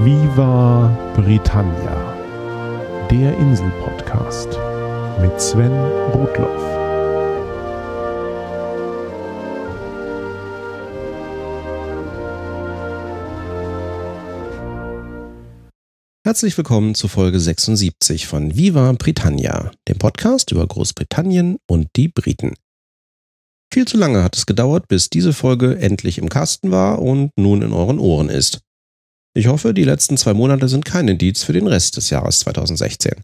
Viva Britannia, der Insel-Podcast mit Sven Rudloff. Herzlich willkommen zu Folge 76 von Viva Britannia, dem Podcast über Großbritannien und die Briten. Viel zu lange hat es gedauert, bis diese Folge endlich im Kasten war und nun in euren Ohren ist. Ich hoffe, die letzten zwei Monate sind kein Indiz für den Rest des Jahres 2016.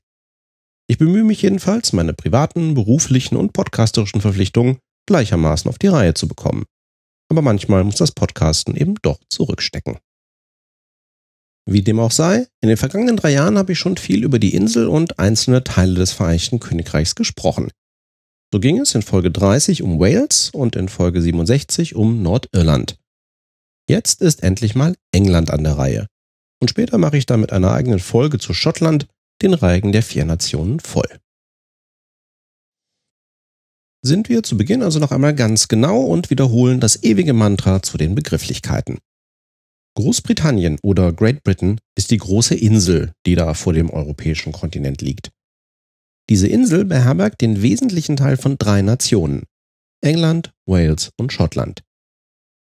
Ich bemühe mich jedenfalls, meine privaten, beruflichen und podcasterischen Verpflichtungen gleichermaßen auf die Reihe zu bekommen. Aber manchmal muss das Podcasten eben doch zurückstecken. Wie dem auch sei, in den vergangenen drei Jahren habe ich schon viel über die Insel und einzelne Teile des Vereinigten Königreichs gesprochen. So ging es in Folge 30 um Wales und in Folge 67 um Nordirland. Jetzt ist endlich mal England an der Reihe. Und später mache ich dann mit einer eigenen Folge zu Schottland den Reigen der vier Nationen voll. Sind wir zu Beginn also noch einmal ganz genau und wiederholen das ewige Mantra zu den Begrifflichkeiten. Großbritannien oder Great Britain ist die große Insel, die da vor dem europäischen Kontinent liegt. Diese Insel beherbergt den wesentlichen Teil von drei Nationen. England, Wales und Schottland.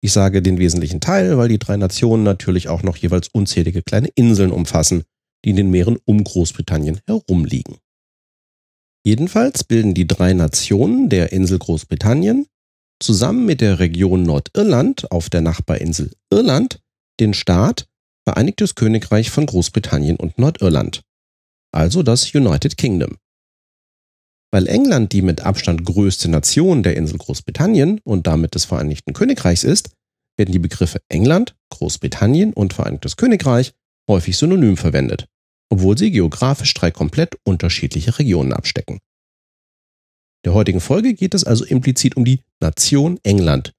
Ich sage den wesentlichen Teil, weil die drei Nationen natürlich auch noch jeweils unzählige kleine Inseln umfassen, die in den Meeren um Großbritannien herumliegen. Jedenfalls bilden die drei Nationen der Insel Großbritannien zusammen mit der Region Nordirland auf der Nachbarinsel Irland den Staat Vereinigtes Königreich von Großbritannien und Nordirland, also das United Kingdom. Weil England die mit Abstand größte Nation der Insel Großbritannien und damit des Vereinigten Königreichs ist, werden die Begriffe England, Großbritannien und Vereinigtes Königreich häufig synonym verwendet, obwohl sie geografisch drei komplett unterschiedliche Regionen abstecken. Der heutigen Folge geht es also implizit um die Nation England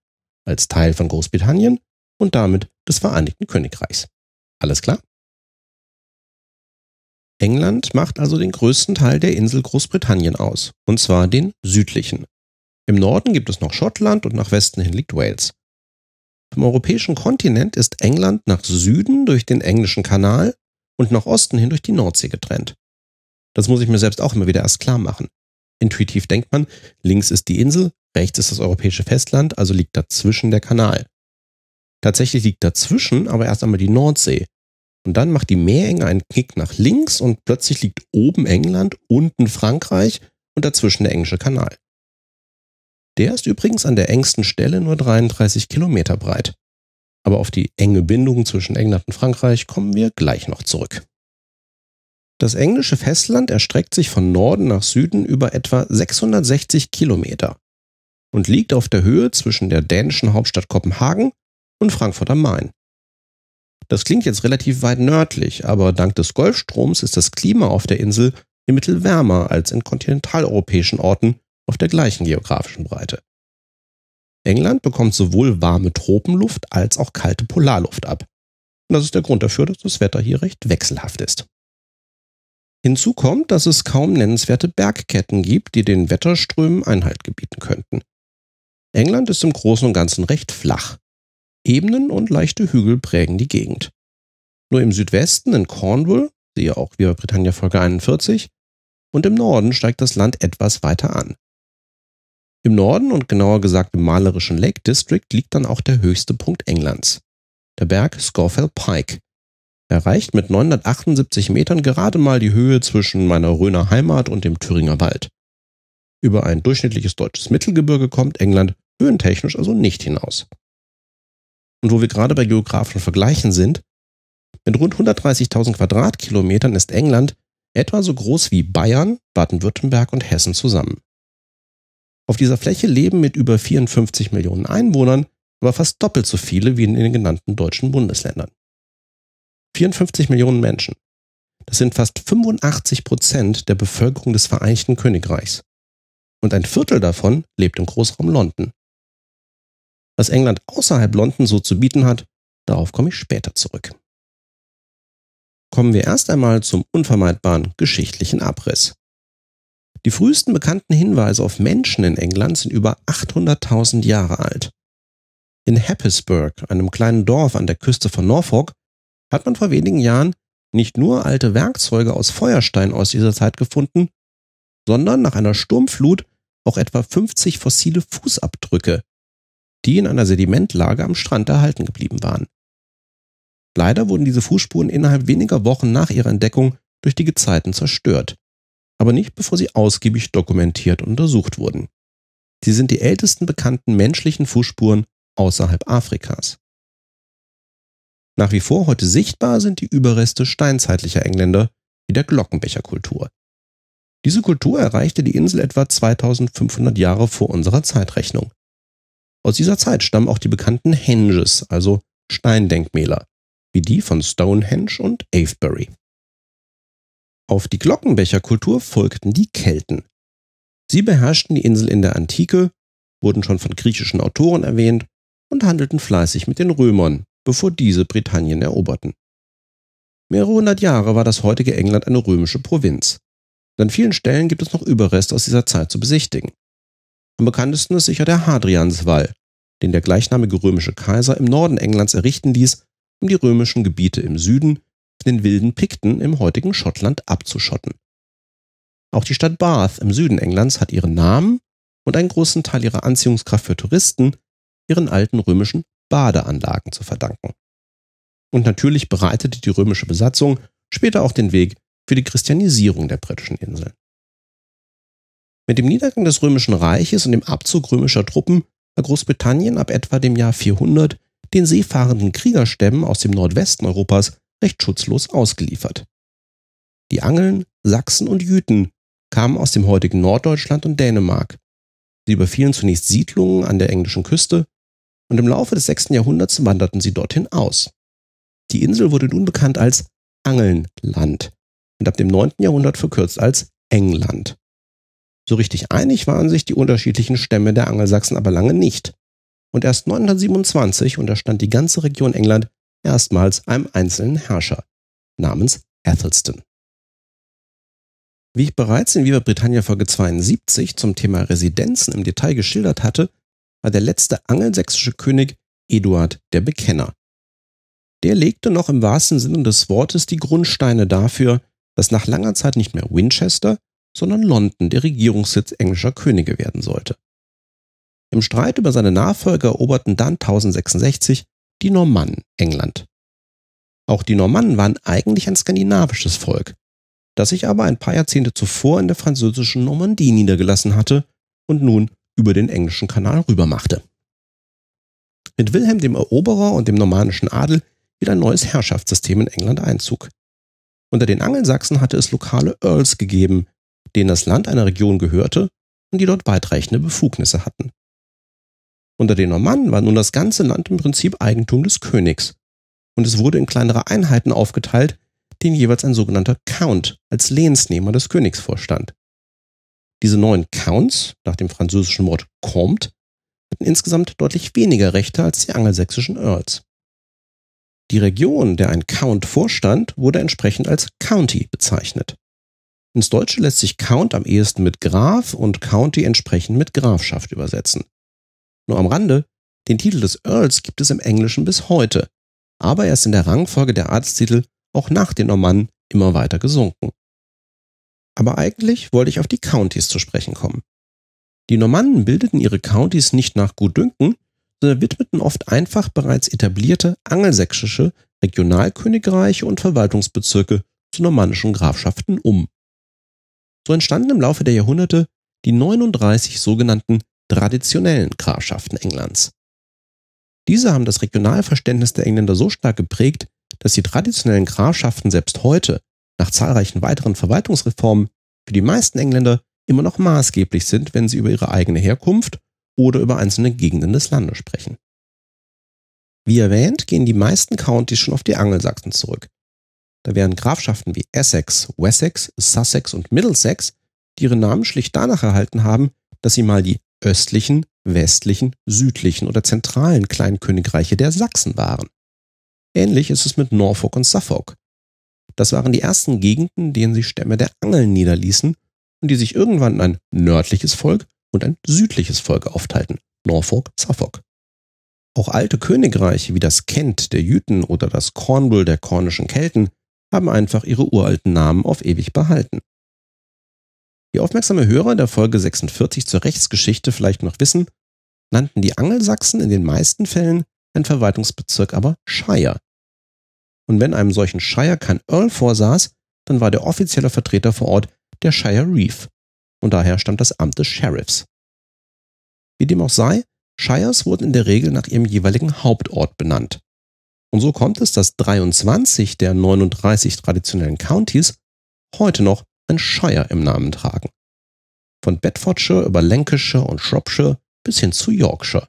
als Teil von Großbritannien und damit des Vereinigten Königreichs. Alles klar? England macht also den größten Teil der Insel Großbritannien aus, und zwar den südlichen. Im Norden gibt es noch Schottland und nach Westen hin liegt Wales. Vom europäischen Kontinent ist England nach Süden durch den englischen Kanal und nach Osten hin durch die Nordsee getrennt. Das muss ich mir selbst auch immer wieder erst klar machen. Intuitiv denkt man, links ist die Insel, rechts ist das europäische Festland, also liegt dazwischen der Kanal. Tatsächlich liegt dazwischen aber erst einmal die Nordsee, und dann macht die Meerenge einen Kick nach links und plötzlich liegt oben England, unten Frankreich und dazwischen der englische Kanal. Der ist übrigens an der engsten Stelle nur 33 Kilometer breit. Aber auf die enge Bindung zwischen England und Frankreich kommen wir gleich noch zurück. Das englische Festland erstreckt sich von Norden nach Süden über etwa 660 Kilometer und liegt auf der Höhe zwischen der dänischen Hauptstadt Kopenhagen und Frankfurt am Main. Das klingt jetzt relativ weit nördlich, aber dank des Golfstroms ist das Klima auf der Insel im Mittel wärmer als in kontinentaleuropäischen Orten auf der gleichen geografischen Breite. England bekommt sowohl warme Tropenluft als auch kalte Polarluft ab. Und das ist der Grund dafür, dass das Wetter hier recht wechselhaft ist. Hinzu kommt, dass es kaum nennenswerte Bergketten gibt, die den Wetterströmen Einhalt gebieten könnten. England ist im Großen und Ganzen recht flach. Ebenen und leichte Hügel prägen die Gegend. Nur im Südwesten in Cornwall, siehe auch Viva Britannia Folge 41, und im Norden steigt das Land etwas weiter an. Im Norden und genauer gesagt im malerischen Lake District liegt dann auch der höchste Punkt Englands, der Berg Scawfell Pike. Er reicht mit 978 Metern gerade mal die Höhe zwischen meiner Röner Heimat und dem Thüringer Wald. Über ein durchschnittliches deutsches Mittelgebirge kommt England höhentechnisch also nicht hinaus. Und wo wir gerade bei geografischen Vergleichen sind, mit rund 130.000 Quadratkilometern ist England etwa so groß wie Bayern, Baden-Württemberg und Hessen zusammen. Auf dieser Fläche leben mit über 54 Millionen Einwohnern aber fast doppelt so viele wie in den genannten deutschen Bundesländern. 54 Millionen Menschen. Das sind fast 85 Prozent der Bevölkerung des Vereinigten Königreichs. Und ein Viertel davon lebt im Großraum London. Was England außerhalb London so zu bieten hat, darauf komme ich später zurück. Kommen wir erst einmal zum unvermeidbaren geschichtlichen Abriss. Die frühesten bekannten Hinweise auf Menschen in England sind über 800.000 Jahre alt. In Happisburgh, einem kleinen Dorf an der Küste von Norfolk, hat man vor wenigen Jahren nicht nur alte Werkzeuge aus Feuerstein aus dieser Zeit gefunden, sondern nach einer Sturmflut auch etwa 50 fossile Fußabdrücke, die in einer Sedimentlage am Strand erhalten geblieben waren. Leider wurden diese Fußspuren innerhalb weniger Wochen nach ihrer Entdeckung durch die Gezeiten zerstört, aber nicht bevor sie ausgiebig dokumentiert und untersucht wurden. Sie sind die ältesten bekannten menschlichen Fußspuren außerhalb Afrikas. Nach wie vor heute sichtbar sind die Überreste steinzeitlicher Engländer wie der Glockenbecherkultur. Diese Kultur erreichte die Insel etwa 2500 Jahre vor unserer Zeitrechnung. Aus dieser Zeit stammen auch die bekannten Henges, also Steindenkmäler, wie die von Stonehenge und Avebury. Auf die Glockenbecherkultur folgten die Kelten. Sie beherrschten die Insel in der Antike, wurden schon von griechischen Autoren erwähnt und handelten fleißig mit den Römern, bevor diese Britannien eroberten. Mehrere hundert Jahre war das heutige England eine römische Provinz. an vielen Stellen gibt es noch Überreste aus dieser Zeit zu besichtigen. Am bekanntesten ist sicher der Hadrianswall, den der gleichnamige römische Kaiser im Norden Englands errichten ließ, um die römischen Gebiete im Süden von den wilden Pikten im heutigen Schottland abzuschotten. Auch die Stadt Bath im Süden Englands hat ihren Namen und einen großen Teil ihrer Anziehungskraft für Touristen ihren alten römischen Badeanlagen zu verdanken. Und natürlich bereitete die römische Besatzung später auch den Weg für die Christianisierung der britischen Inseln. Mit dem Niedergang des römischen Reiches und dem Abzug römischer Truppen war Großbritannien ab etwa dem Jahr 400 den seefahrenden Kriegerstämmen aus dem Nordwesten Europas recht schutzlos ausgeliefert. Die Angeln, Sachsen und Jüten kamen aus dem heutigen Norddeutschland und Dänemark. Sie überfielen zunächst Siedlungen an der englischen Küste und im Laufe des 6. Jahrhunderts wanderten sie dorthin aus. Die Insel wurde nun bekannt als Angelnland und ab dem 9. Jahrhundert verkürzt als England. So richtig einig waren sich die unterschiedlichen Stämme der Angelsachsen aber lange nicht. Und erst 927 unterstand die ganze Region England erstmals einem einzelnen Herrscher namens Athelstan. Wie ich bereits in Viva Britannia Folge 72 zum Thema Residenzen im Detail geschildert hatte, war der letzte angelsächsische König Eduard der Bekenner. Der legte noch im wahrsten Sinne des Wortes die Grundsteine dafür, dass nach langer Zeit nicht mehr Winchester, sondern London der Regierungssitz englischer Könige werden sollte. Im Streit über seine Nachfolger eroberten dann 1066 die Normannen England. Auch die Normannen waren eigentlich ein skandinavisches Volk, das sich aber ein paar Jahrzehnte zuvor in der französischen Normandie niedergelassen hatte und nun über den englischen Kanal rübermachte. Mit Wilhelm dem Eroberer und dem normannischen Adel hielt ein neues Herrschaftssystem in England Einzug. Unter den Angelsachsen hatte es lokale Earls gegeben, denen das Land einer Region gehörte und die dort weitreichende Befugnisse hatten. Unter den Normannen war nun das ganze Land im Prinzip Eigentum des Königs, und es wurde in kleinere Einheiten aufgeteilt, denen jeweils ein sogenannter Count als Lehnsnehmer des Königs vorstand. Diese neuen Counts, nach dem französischen Wort Comte, hatten insgesamt deutlich weniger Rechte als die angelsächsischen Earls. Die Region, der ein Count vorstand, wurde entsprechend als County bezeichnet. Ins Deutsche lässt sich Count am ehesten mit Graf und County entsprechend mit Grafschaft übersetzen. Nur am Rande, den Titel des Earls gibt es im Englischen bis heute, aber er ist in der Rangfolge der Arzttitel auch nach den Normannen immer weiter gesunken. Aber eigentlich wollte ich auf die Countys zu sprechen kommen. Die Normannen bildeten ihre Countys nicht nach Gutdünken, sondern widmeten oft einfach bereits etablierte angelsächsische Regionalkönigreiche und Verwaltungsbezirke zu normannischen Grafschaften um. So entstanden im Laufe der Jahrhunderte die 39 sogenannten traditionellen Grafschaften Englands. Diese haben das Regionalverständnis der Engländer so stark geprägt, dass die traditionellen Grafschaften selbst heute, nach zahlreichen weiteren Verwaltungsreformen, für die meisten Engländer immer noch maßgeblich sind, wenn sie über ihre eigene Herkunft oder über einzelne Gegenden des Landes sprechen. Wie erwähnt, gehen die meisten Countys schon auf die Angelsachsen zurück. Da wären Grafschaften wie Essex, Wessex, Sussex und Middlesex, die ihre Namen schlicht danach erhalten haben, dass sie mal die östlichen, westlichen, südlichen oder zentralen Kleinkönigreiche der Sachsen waren. Ähnlich ist es mit Norfolk und Suffolk. Das waren die ersten Gegenden, denen sich Stämme der Angeln niederließen und die sich irgendwann in ein nördliches Volk und ein südliches Volk aufteilten. Norfolk, Suffolk. Auch alte Königreiche wie das Kent der Jüten oder das Cornwall der kornischen Kelten haben einfach ihre uralten Namen auf ewig behalten. Die aufmerksame Hörer der Folge 46 zur Rechtsgeschichte vielleicht noch wissen, nannten die Angelsachsen in den meisten Fällen ein Verwaltungsbezirk aber Shire. Und wenn einem solchen Shire kein Earl vorsaß, dann war der offizielle Vertreter vor Ort der Shire Reeve. Und daher stammt das Amt des Sheriffs. Wie dem auch sei, Shires wurden in der Regel nach ihrem jeweiligen Hauptort benannt. Und so kommt es, dass 23 der 39 traditionellen Countys heute noch ein Shire im Namen tragen. Von Bedfordshire über Lancashire und Shropshire bis hin zu Yorkshire.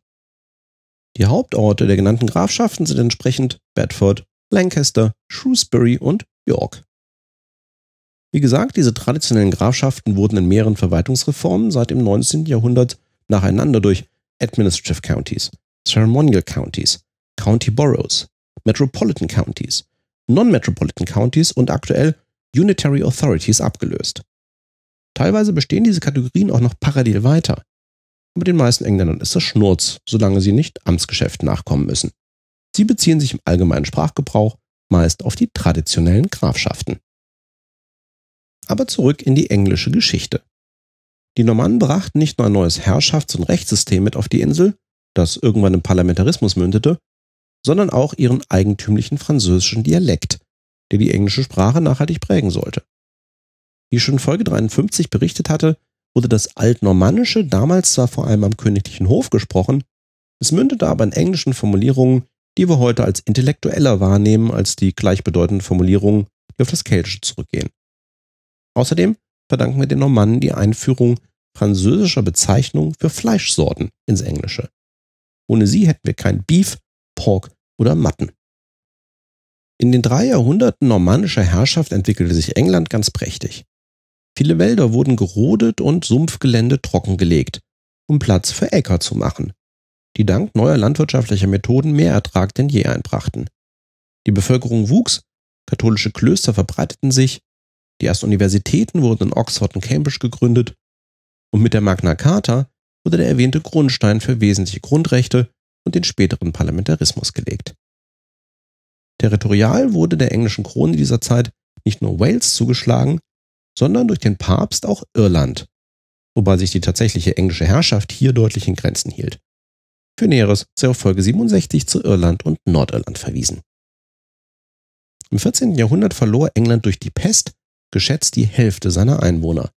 Die Hauptorte der genannten Grafschaften sind entsprechend Bedford, Lancaster, Shrewsbury und York. Wie gesagt, diese traditionellen Grafschaften wurden in mehreren Verwaltungsreformen seit dem 19. Jahrhundert nacheinander durch Administrative Counties, Ceremonial Counties, County Boroughs, Metropolitan Counties, Non-Metropolitan Counties und aktuell Unitary Authorities abgelöst. Teilweise bestehen diese Kategorien auch noch parallel weiter. Aber den meisten Engländern ist das Schnurz, solange sie nicht Amtsgeschäften nachkommen müssen. Sie beziehen sich im allgemeinen Sprachgebrauch meist auf die traditionellen Grafschaften. Aber zurück in die englische Geschichte. Die Normannen brachten nicht nur ein neues Herrschafts- und Rechtssystem mit auf die Insel, das irgendwann im Parlamentarismus mündete, sondern auch ihren eigentümlichen französischen Dialekt, der die englische Sprache nachhaltig prägen sollte. Wie schon Folge 53 berichtet hatte, wurde das Altnormannische damals zwar vor allem am königlichen Hof gesprochen, es mündete aber in englischen Formulierungen, die wir heute als intellektueller wahrnehmen als die gleichbedeutenden Formulierungen, die auf das Keltische zurückgehen. Außerdem verdanken wir den Normannen die Einführung französischer Bezeichnungen für Fleischsorten ins Englische. Ohne sie hätten wir kein Beef, Pork oder Matten. In den drei Jahrhunderten normannischer Herrschaft entwickelte sich England ganz prächtig. Viele Wälder wurden gerodet und Sumpfgelände trockengelegt, um Platz für Äcker zu machen, die dank neuer landwirtschaftlicher Methoden mehr Ertrag denn je einbrachten. Die Bevölkerung wuchs, katholische Klöster verbreiteten sich, die ersten Universitäten wurden in Oxford und Cambridge gegründet und mit der Magna Carta wurde der erwähnte Grundstein für wesentliche Grundrechte und den späteren Parlamentarismus gelegt. Territorial wurde der englischen Krone dieser Zeit nicht nur Wales zugeschlagen, sondern durch den Papst auch Irland, wobei sich die tatsächliche englische Herrschaft hier deutlich in Grenzen hielt. Für Näheres sei auf Folge 67 zu Irland und Nordirland verwiesen. Im 14. Jahrhundert verlor England durch die Pest geschätzt die Hälfte seiner Einwohner.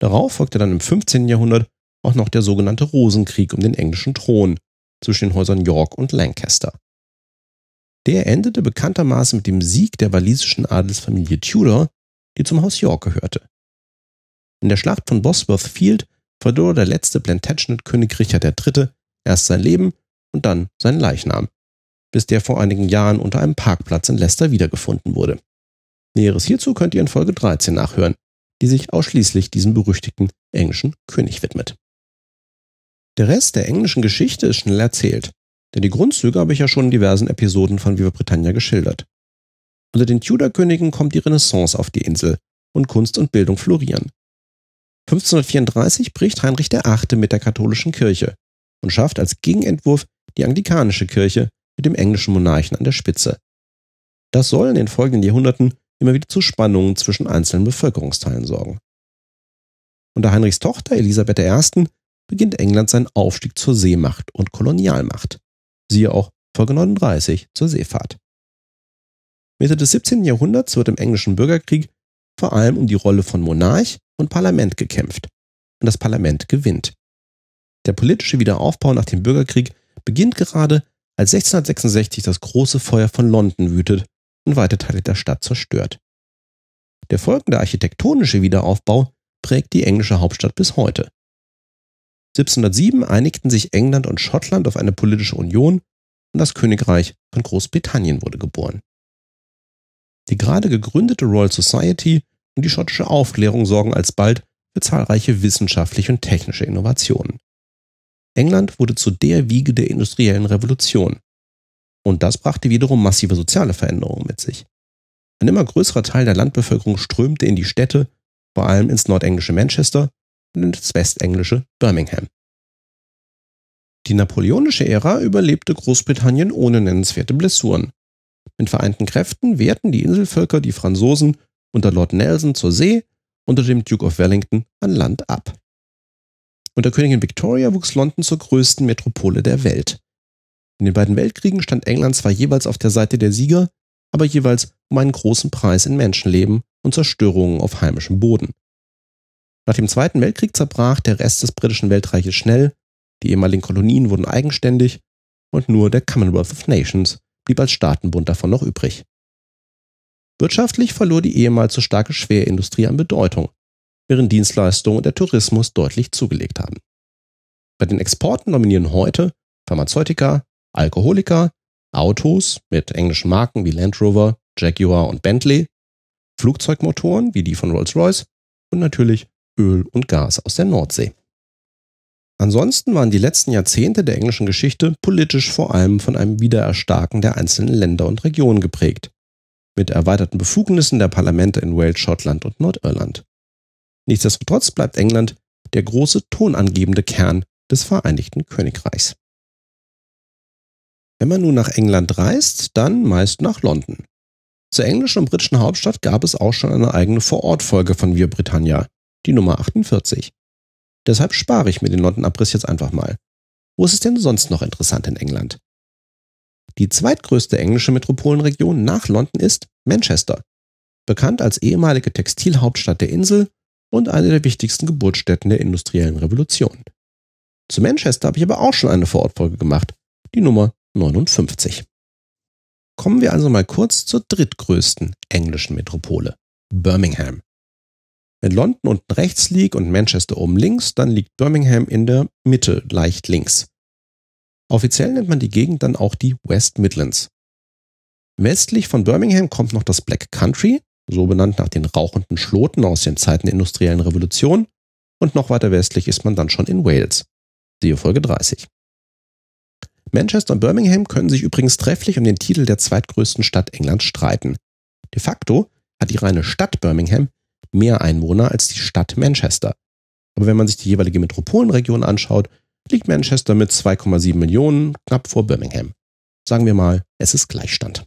Darauf folgte dann im 15. Jahrhundert auch noch der sogenannte Rosenkrieg um den englischen Thron zwischen den Häusern York und Lancaster. Der endete bekanntermaßen mit dem Sieg der walisischen Adelsfamilie Tudor, die zum Haus York gehörte. In der Schlacht von Bosworth Field verlor der letzte Plantagenet-König Richard III. erst sein Leben und dann seinen Leichnam, bis der vor einigen Jahren unter einem Parkplatz in Leicester wiedergefunden wurde. Näheres hierzu könnt ihr in Folge 13 nachhören, die sich ausschließlich diesem berüchtigten englischen König widmet. Der Rest der englischen Geschichte ist schnell erzählt, denn die Grundzüge habe ich ja schon in diversen Episoden von Viva Britannia geschildert. Unter den Tudor-Königen kommt die Renaissance auf die Insel und Kunst und Bildung florieren. 1534 bricht Heinrich VIII. mit der katholischen Kirche und schafft als Gegenentwurf die anglikanische Kirche mit dem englischen Monarchen an der Spitze. Das soll in den folgenden Jahrhunderten immer wieder zu Spannungen zwischen einzelnen Bevölkerungsteilen sorgen. Unter Heinrichs Tochter Elisabeth I. beginnt England seinen Aufstieg zur Seemacht und Kolonialmacht. Siehe auch Folge 39 zur Seefahrt. Mitte des 17. Jahrhunderts wird im englischen Bürgerkrieg vor allem um die Rolle von Monarch und Parlament gekämpft. Und das Parlament gewinnt. Der politische Wiederaufbau nach dem Bürgerkrieg beginnt gerade, als 1666 das große Feuer von London wütet und weite Teile der Stadt zerstört. Der folgende architektonische Wiederaufbau prägt die englische Hauptstadt bis heute. 1707 einigten sich England und Schottland auf eine politische Union und das Königreich von Großbritannien wurde geboren. Die gerade gegründete Royal Society und die schottische Aufklärung sorgen alsbald für zahlreiche wissenschaftliche und technische Innovationen. England wurde zu der Wiege der industriellen Revolution. Und das brachte wiederum massive soziale Veränderungen mit sich. Ein immer größerer Teil der Landbevölkerung strömte in die Städte, vor allem ins nordenglische Manchester ins westenglische Birmingham. Die napoleonische Ära überlebte Großbritannien ohne nennenswerte Blessuren. Mit vereinten Kräften wehrten die Inselvölker die Franzosen unter Lord Nelson zur See, unter dem Duke of Wellington an Land ab. Unter Königin Victoria wuchs London zur größten Metropole der Welt. In den beiden Weltkriegen stand England zwar jeweils auf der Seite der Sieger, aber jeweils um einen großen Preis in Menschenleben und Zerstörungen auf heimischem Boden. Nach dem Zweiten Weltkrieg zerbrach der Rest des britischen Weltreiches schnell, die ehemaligen Kolonien wurden eigenständig und nur der Commonwealth of Nations blieb als Staatenbund davon noch übrig. Wirtschaftlich verlor die ehemals so starke Schwerindustrie an Bedeutung, während Dienstleistungen und der Tourismus deutlich zugelegt haben. Bei den Exporten dominieren heute Pharmazeutika, Alkoholika, Autos mit englischen Marken wie Land Rover, Jaguar und Bentley, Flugzeugmotoren wie die von Rolls-Royce und natürlich Öl und Gas aus der Nordsee. Ansonsten waren die letzten Jahrzehnte der englischen Geschichte politisch vor allem von einem Wiedererstarken der einzelnen Länder und Regionen geprägt, mit erweiterten Befugnissen der Parlamente in Wales, Schottland und Nordirland. Nichtsdestotrotz bleibt England der große tonangebende Kern des Vereinigten Königreichs. Wenn man nun nach England reist, dann meist nach London. Zur englischen und britischen Hauptstadt gab es auch schon eine eigene Vorortfolge von Wir Britannia, die Nummer 48. Deshalb spare ich mir den London-Abriss jetzt einfach mal. Wo ist es denn sonst noch interessant in England? Die zweitgrößte englische Metropolenregion nach London ist Manchester, bekannt als ehemalige Textilhauptstadt der Insel und eine der wichtigsten Geburtsstätten der industriellen Revolution. Zu Manchester habe ich aber auch schon eine Vorortfolge gemacht, die Nummer 59. Kommen wir also mal kurz zur drittgrößten englischen Metropole, Birmingham. Wenn London unten rechts liegt und Manchester oben links, dann liegt Birmingham in der Mitte leicht links. Offiziell nennt man die Gegend dann auch die West Midlands. Westlich von Birmingham kommt noch das Black Country, so benannt nach den rauchenden Schloten aus den Zeiten der industriellen Revolution, und noch weiter westlich ist man dann schon in Wales. Siehe Folge 30. Manchester und Birmingham können sich übrigens trefflich um den Titel der zweitgrößten Stadt Englands streiten. De facto hat die reine Stadt Birmingham mehr Einwohner als die Stadt Manchester. Aber wenn man sich die jeweilige Metropolenregion anschaut, liegt Manchester mit 2,7 Millionen knapp vor Birmingham. Sagen wir mal, es ist Gleichstand.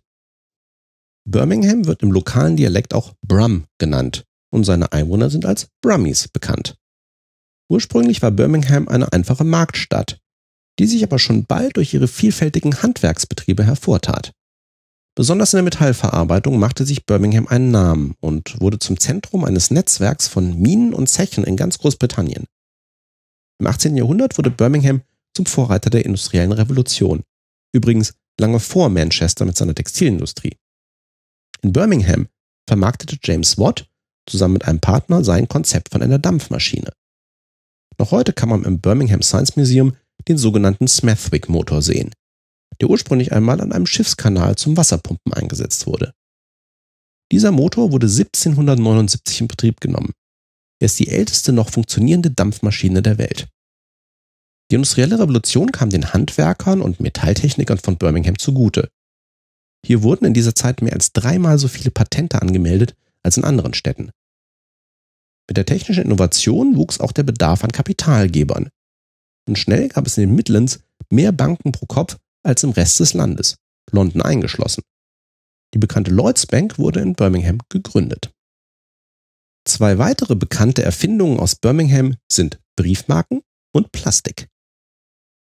Birmingham wird im lokalen Dialekt auch Brum genannt und seine Einwohner sind als Brummies bekannt. Ursprünglich war Birmingham eine einfache Marktstadt, die sich aber schon bald durch ihre vielfältigen Handwerksbetriebe hervortat. Besonders in der Metallverarbeitung machte sich Birmingham einen Namen und wurde zum Zentrum eines Netzwerks von Minen und Zechen in ganz Großbritannien. Im 18. Jahrhundert wurde Birmingham zum Vorreiter der industriellen Revolution. Übrigens lange vor Manchester mit seiner Textilindustrie. In Birmingham vermarktete James Watt zusammen mit einem Partner sein Konzept von einer Dampfmaschine. Noch heute kann man im Birmingham Science Museum den sogenannten Smethwick-Motor sehen, der ursprünglich einmal an einem Schiffskanal zum Wasserpumpen eingesetzt wurde. Dieser Motor wurde 1779 in Betrieb genommen. Er ist die älteste noch funktionierende Dampfmaschine der Welt. Die industrielle Revolution kam den Handwerkern und Metalltechnikern von Birmingham zugute. Hier wurden in dieser Zeit mehr als dreimal so viele Patente angemeldet als in anderen Städten. Mit der technischen Innovation wuchs auch der Bedarf an Kapitalgebern. Und schnell gab es in den Midlands mehr Banken pro Kopf als im Rest des Landes, London eingeschlossen. Die bekannte Lloyds Bank wurde in Birmingham gegründet. Zwei weitere bekannte Erfindungen aus Birmingham sind Briefmarken und Plastik.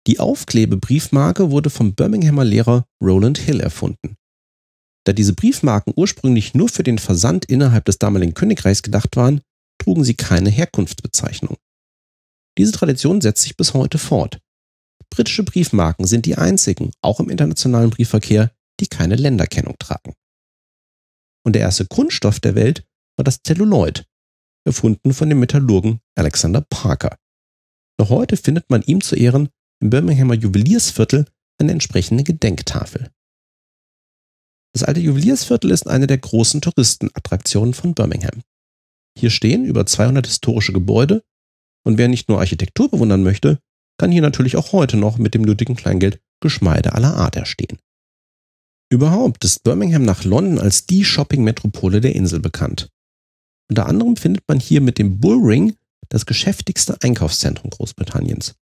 Die Aufklebebriefmarke wurde vom Birminghamer Lehrer Roland Hill erfunden. Da diese Briefmarken ursprünglich nur für den Versand innerhalb des damaligen Königreichs gedacht waren, trugen sie keine Herkunftsbezeichnung. Diese Tradition setzt sich bis heute fort. Britische Briefmarken sind die einzigen, auch im internationalen Briefverkehr, die keine Länderkennung tragen. Und der erste Kunststoff der Welt war das Zelluloid, erfunden von dem Metallurgen Alexander Parker. Noch heute findet man ihm zu Ehren im Birminghamer Juweliersviertel eine entsprechende Gedenktafel. Das alte Juweliersviertel ist eine der großen Touristenattraktionen von Birmingham. Hier stehen über 200 historische Gebäude und wer nicht nur Architektur bewundern möchte, kann hier natürlich auch heute noch mit dem nötigen Kleingeld Geschmeide aller Art erstehen. Überhaupt ist Birmingham nach London als die Shopping-Metropole der Insel bekannt. Unter anderem findet man hier mit dem Bullring das geschäftigste Einkaufszentrum Großbritanniens.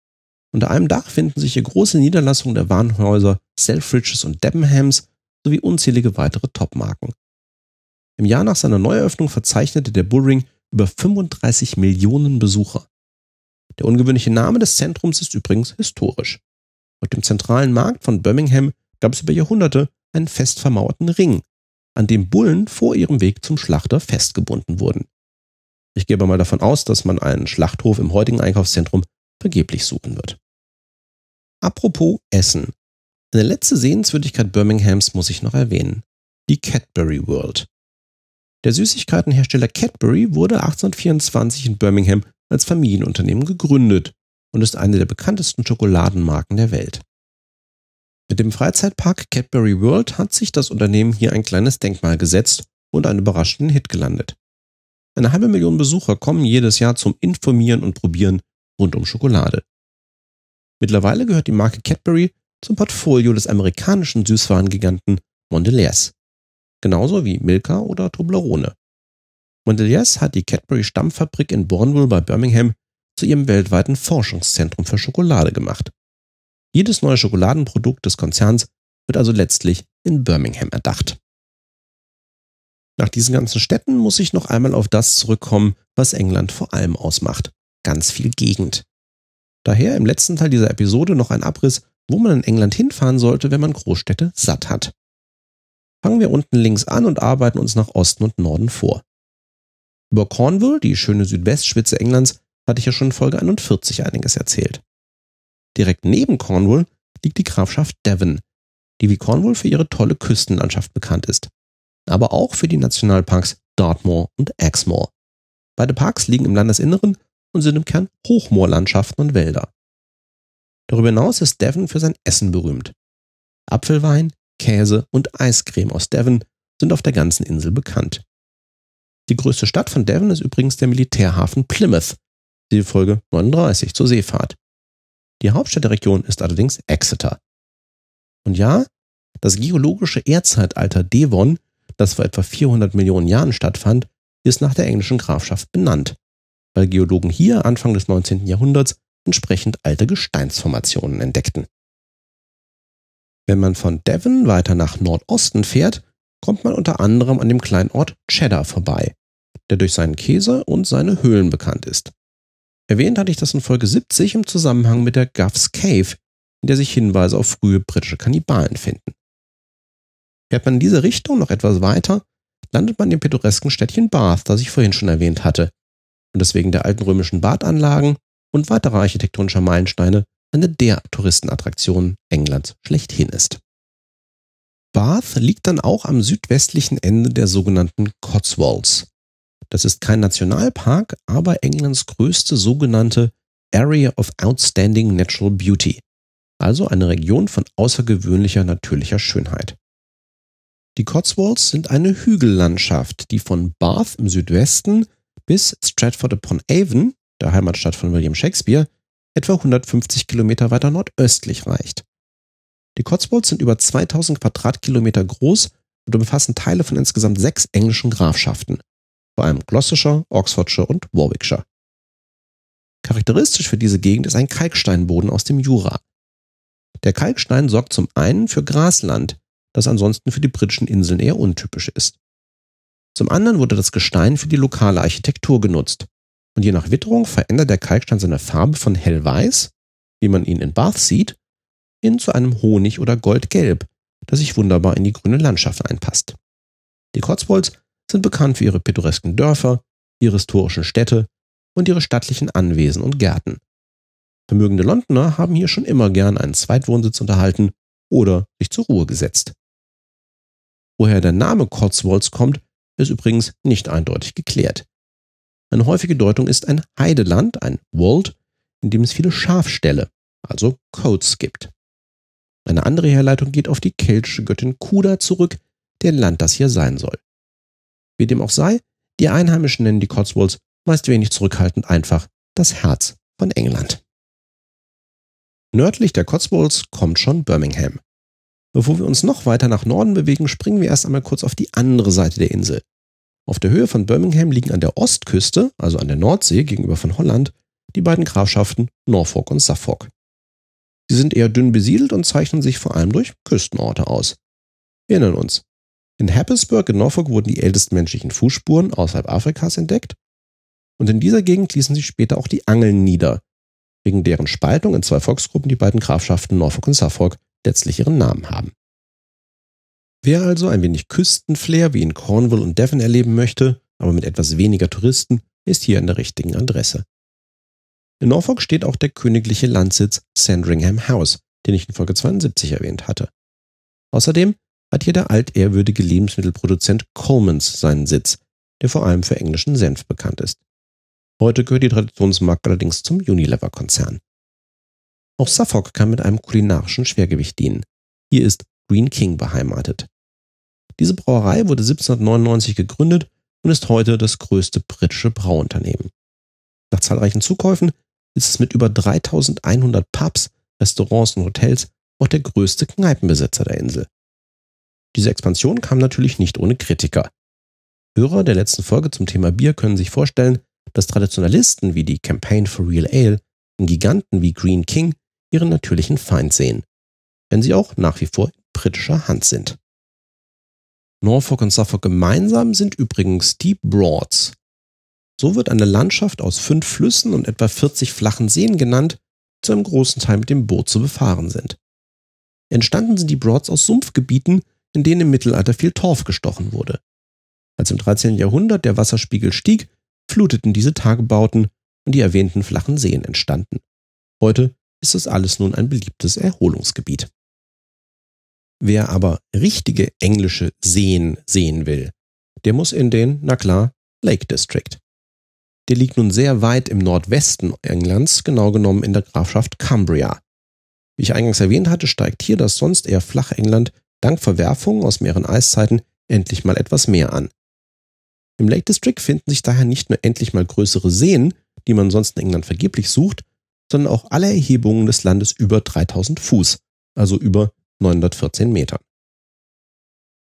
Unter einem Dach finden sich hier große Niederlassungen der Warenhäuser Selfridges und Debenhams sowie unzählige weitere Topmarken. Im Jahr nach seiner Neueröffnung verzeichnete der Bullring über 35 Millionen Besucher. Der ungewöhnliche Name des Zentrums ist übrigens historisch. Auf dem zentralen Markt von Birmingham gab es über Jahrhunderte einen fest vermauerten Ring, an dem Bullen vor ihrem Weg zum Schlachter festgebunden wurden. Ich gehe aber mal davon aus, dass man einen Schlachthof im heutigen Einkaufszentrum vergeblich suchen wird. Apropos Essen. Eine letzte Sehenswürdigkeit Birminghams muss ich noch erwähnen. Die Cadbury World. Der Süßigkeitenhersteller Cadbury wurde 1824 in Birmingham als Familienunternehmen gegründet und ist eine der bekanntesten Schokoladenmarken der Welt. Mit dem Freizeitpark Cadbury World hat sich das Unternehmen hier ein kleines Denkmal gesetzt und einen überraschenden Hit gelandet. Eine halbe Million Besucher kommen jedes Jahr zum Informieren und Probieren rund um Schokolade. Mittlerweile gehört die Marke Cadbury zum Portfolio des amerikanischen Süßwarengiganten Mondelez genauso wie Milka oder Toblerone. Mondelez hat die Cadbury Stammfabrik in Bourneville bei Birmingham zu ihrem weltweiten Forschungszentrum für Schokolade gemacht. Jedes neue Schokoladenprodukt des Konzerns wird also letztlich in Birmingham erdacht. Nach diesen ganzen Städten muss ich noch einmal auf das zurückkommen, was England vor allem ausmacht. Ganz viel Gegend. Daher im letzten Teil dieser Episode noch ein Abriss, wo man in England hinfahren sollte, wenn man Großstädte satt hat. Fangen wir unten links an und arbeiten uns nach Osten und Norden vor. Über Cornwall, die schöne Südwestspitze Englands, hatte ich ja schon in Folge 41 einiges erzählt. Direkt neben Cornwall liegt die Grafschaft Devon, die wie Cornwall für ihre tolle Küstenlandschaft bekannt ist, aber auch für die Nationalparks Dartmoor und Exmoor. Beide Parks liegen im Landesinneren und sind im Kern Hochmoorlandschaften und Wälder. Darüber hinaus ist Devon für sein Essen berühmt. Apfelwein, Käse und Eiscreme aus Devon sind auf der ganzen Insel bekannt. Die größte Stadt von Devon ist übrigens der Militärhafen Plymouth, die Folge 39 zur Seefahrt. Die Hauptstadt der Region ist allerdings Exeter. Und ja, das geologische Erdzeitalter Devon, das vor etwa 400 Millionen Jahren stattfand, ist nach der englischen Grafschaft benannt, weil Geologen hier Anfang des 19. Jahrhunderts entsprechend alte Gesteinsformationen entdeckten. Wenn man von Devon weiter nach Nordosten fährt, kommt man unter anderem an dem kleinen Ort Cheddar vorbei, der durch seinen Käse und seine Höhlen bekannt ist. Erwähnt hatte ich das in Folge 70 im Zusammenhang mit der Guff's Cave, in der sich Hinweise auf frühe britische Kannibalen finden. Fährt man in diese Richtung noch etwas weiter, landet man im pittoresken Städtchen Bath, das ich vorhin schon erwähnt hatte, und das wegen der alten römischen Badanlagen und weiterer architektonischer Meilensteine eine der Touristenattraktionen Englands schlechthin ist. Bath liegt dann auch am südwestlichen Ende der sogenannten Cotswolds. Das ist kein Nationalpark, aber Englands größte sogenannte Area of Outstanding Natural Beauty, also eine Region von außergewöhnlicher natürlicher Schönheit. Die Cotswolds sind eine Hügellandschaft, die von Bath im Südwesten bis Stratford upon Avon, der Heimatstadt von William Shakespeare, etwa 150 Kilometer weiter nordöstlich reicht. Die Cotswolds sind über 2000 Quadratkilometer groß und umfassen Teile von insgesamt sechs englischen Grafschaften, vor allem Gloucestershire, Oxfordshire und Warwickshire. Charakteristisch für diese Gegend ist ein Kalksteinboden aus dem Jura. Der Kalkstein sorgt zum einen für Grasland, das ansonsten für die britischen Inseln eher untypisch ist. Zum anderen wurde das Gestein für die lokale Architektur genutzt, und je nach Witterung verändert der Kalkstein seine Farbe von hellweiß, wie man ihn in Bath sieht, hin zu einem Honig- oder Goldgelb, das sich wunderbar in die grüne Landschaft einpasst. Die Cotswolds sind bekannt für ihre pittoresken Dörfer, ihre historischen Städte und ihre stattlichen Anwesen und Gärten. Vermögende Londoner haben hier schon immer gern einen Zweitwohnsitz unterhalten oder sich zur Ruhe gesetzt. Woher der Name Cotswolds kommt, ist übrigens nicht eindeutig geklärt. Eine häufige Deutung ist ein Heideland, ein Wold, in dem es viele Schafställe, also Coats gibt. Eine andere Herleitung geht auf die keltische Göttin Kuda zurück, deren Land das hier sein soll. Wie dem auch sei, die Einheimischen nennen die Cotswolds meist wenig zurückhaltend einfach das Herz von England. Nördlich der Cotswolds kommt schon Birmingham. Bevor wir uns noch weiter nach Norden bewegen, springen wir erst einmal kurz auf die andere Seite der Insel. Auf der Höhe von Birmingham liegen an der Ostküste, also an der Nordsee gegenüber von Holland, die beiden Grafschaften Norfolk und Suffolk. Sie sind eher dünn besiedelt und zeichnen sich vor allem durch Küstenorte aus. Wir erinnern uns. In Happisburg in Norfolk wurden die ältesten menschlichen Fußspuren außerhalb Afrikas entdeckt. Und in dieser Gegend ließen sich später auch die Angeln nieder, wegen deren Spaltung in zwei Volksgruppen die beiden Grafschaften Norfolk und Suffolk letztlich ihren Namen haben. Wer also ein wenig Küstenflair wie in Cornwall und Devon erleben möchte, aber mit etwas weniger Touristen, ist hier an der richtigen Adresse. In Norfolk steht auch der königliche Landsitz Sandringham House, den ich in Folge 72 erwähnt hatte. Außerdem hat hier der altehrwürdige Lebensmittelproduzent Colemans seinen Sitz, der vor allem für englischen Senf bekannt ist. Heute gehört die Traditionsmarke allerdings zum Unilever-Konzern. Auch Suffolk kann mit einem kulinarischen Schwergewicht dienen. Hier ist Green King beheimatet. Diese Brauerei wurde 1799 gegründet und ist heute das größte britische Brauunternehmen. Nach zahlreichen Zukäufen ist es mit über 3100 Pubs, Restaurants und Hotels auch der größte Kneipenbesitzer der Insel. Diese Expansion kam natürlich nicht ohne Kritiker. Hörer der letzten Folge zum Thema Bier können sich vorstellen, dass Traditionalisten wie die Campaign for Real Ale in Giganten wie Green King ihren natürlichen Feind sehen, wenn sie auch nach wie vor in britischer Hand sind. Norfolk und Suffolk gemeinsam sind übrigens die Broads. So wird eine Landschaft aus fünf Flüssen und etwa 40 flachen Seen genannt, die zu einem großen Teil mit dem Boot zu befahren sind. Entstanden sind die Broads aus Sumpfgebieten, in denen im Mittelalter viel Torf gestochen wurde. Als im 13. Jahrhundert der Wasserspiegel stieg, fluteten diese Tagebauten und die erwähnten flachen Seen entstanden. Heute ist das alles nun ein beliebtes Erholungsgebiet. Wer aber richtige englische Seen sehen will, der muss in den, na klar, Lake District. Der liegt nun sehr weit im Nordwesten Englands, genau genommen in der Grafschaft Cumbria. Wie ich eingangs erwähnt hatte, steigt hier das sonst eher flache England dank Verwerfungen aus mehreren Eiszeiten endlich mal etwas mehr an. Im Lake District finden sich daher nicht nur endlich mal größere Seen, die man sonst in England vergeblich sucht, sondern auch alle Erhebungen des Landes über 3000 Fuß, also über 914 Metern.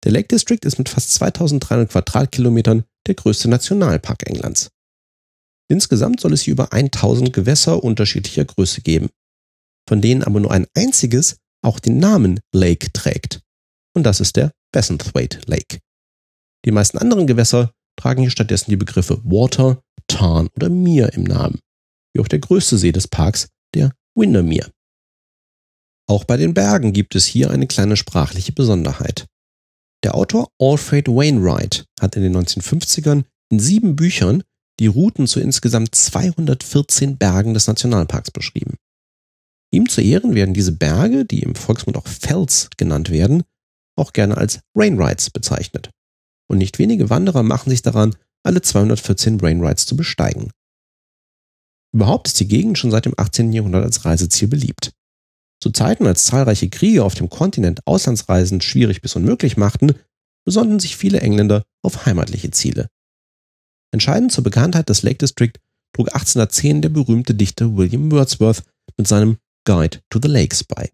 Der Lake District ist mit fast 2300 Quadratkilometern der größte Nationalpark Englands. Insgesamt soll es hier über 1000 Gewässer unterschiedlicher Größe geben, von denen aber nur ein einziges auch den Namen Lake trägt. Und das ist der Bessenthwaite Lake. Die meisten anderen Gewässer tragen hier stattdessen die Begriffe Water, Tarn oder Mere im Namen, wie auch der größte See des Parks, der Windermere. Auch bei den Bergen gibt es hier eine kleine sprachliche Besonderheit. Der Autor Alfred Wainwright hat in den 1950ern in sieben Büchern die Routen zu insgesamt 214 Bergen des Nationalparks beschrieben. Ihm zu Ehren werden diese Berge, die im Volksmund auch Fels genannt werden, auch gerne als Rainrides bezeichnet und nicht wenige Wanderer machen sich daran, alle 214 Brainrides zu besteigen. Überhaupt ist die Gegend schon seit dem 18. Jahrhundert als Reiseziel beliebt. Zu Zeiten, als zahlreiche Kriege auf dem Kontinent Auslandsreisen schwierig bis unmöglich machten, besonnten sich viele Engländer auf heimatliche Ziele. Entscheidend zur Bekanntheit des Lake District trug 1810 der berühmte Dichter William Wordsworth mit seinem Guide to the Lakes bei.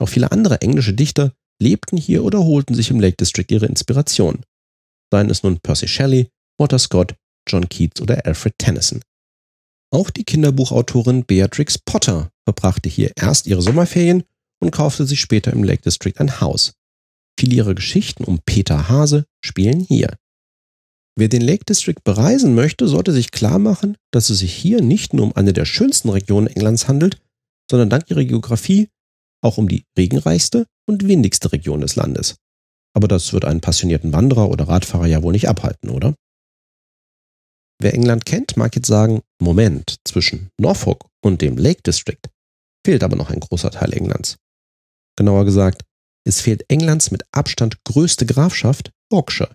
Auch viele andere englische Dichter lebten hier oder holten sich im Lake District ihre Inspiration seien es nun Percy Shelley, Walter Scott, John Keats oder Alfred Tennyson. Auch die Kinderbuchautorin Beatrix Potter verbrachte hier erst ihre Sommerferien und kaufte sich später im Lake District ein Haus. Viele ihrer Geschichten um Peter Hase spielen hier. Wer den Lake District bereisen möchte, sollte sich klar machen, dass es sich hier nicht nur um eine der schönsten Regionen Englands handelt, sondern dank ihrer Geografie auch um die regenreichste und windigste Region des Landes. Aber das wird einen passionierten Wanderer oder Radfahrer ja wohl nicht abhalten, oder? Wer England kennt, mag jetzt sagen, Moment, zwischen Norfolk und dem Lake District fehlt aber noch ein großer Teil Englands. Genauer gesagt, es fehlt Englands mit Abstand größte Grafschaft, Yorkshire.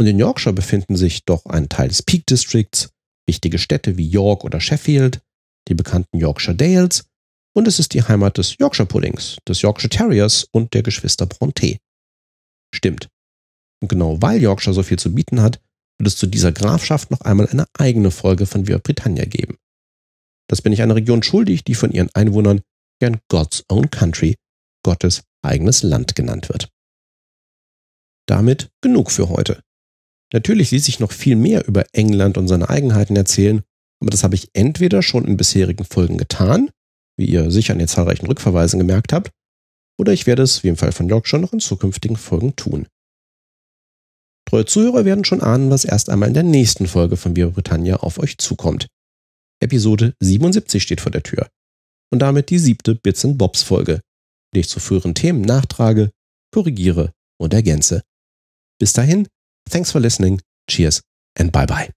Und in Yorkshire befinden sich doch ein Teil des Peak Districts, wichtige Städte wie York oder Sheffield, die bekannten Yorkshire Dales und es ist die Heimat des Yorkshire Puddings, des Yorkshire Terriers und der Geschwister Bronte stimmt. Und genau weil Yorkshire so viel zu bieten hat, wird es zu dieser Grafschaft noch einmal eine eigene Folge von Via Britannia geben. Das bin ich einer Region schuldig, die von ihren Einwohnern gern God's Own Country, Gottes eigenes Land genannt wird. Damit genug für heute. Natürlich ließ sich noch viel mehr über England und seine Eigenheiten erzählen, aber das habe ich entweder schon in bisherigen Folgen getan, wie ihr sicher an den zahlreichen Rückverweisen gemerkt habt, oder ich werde es, wie im Fall von schon, noch in zukünftigen Folgen tun. Treue Zuhörer werden schon ahnen, was erst einmal in der nächsten Folge von Viva Britannia auf euch zukommt. Episode 77 steht vor der Tür. Und damit die siebte Bits and Bobs Folge, die ich zu früheren Themen nachtrage, korrigiere und ergänze. Bis dahin, thanks for listening, cheers and bye bye.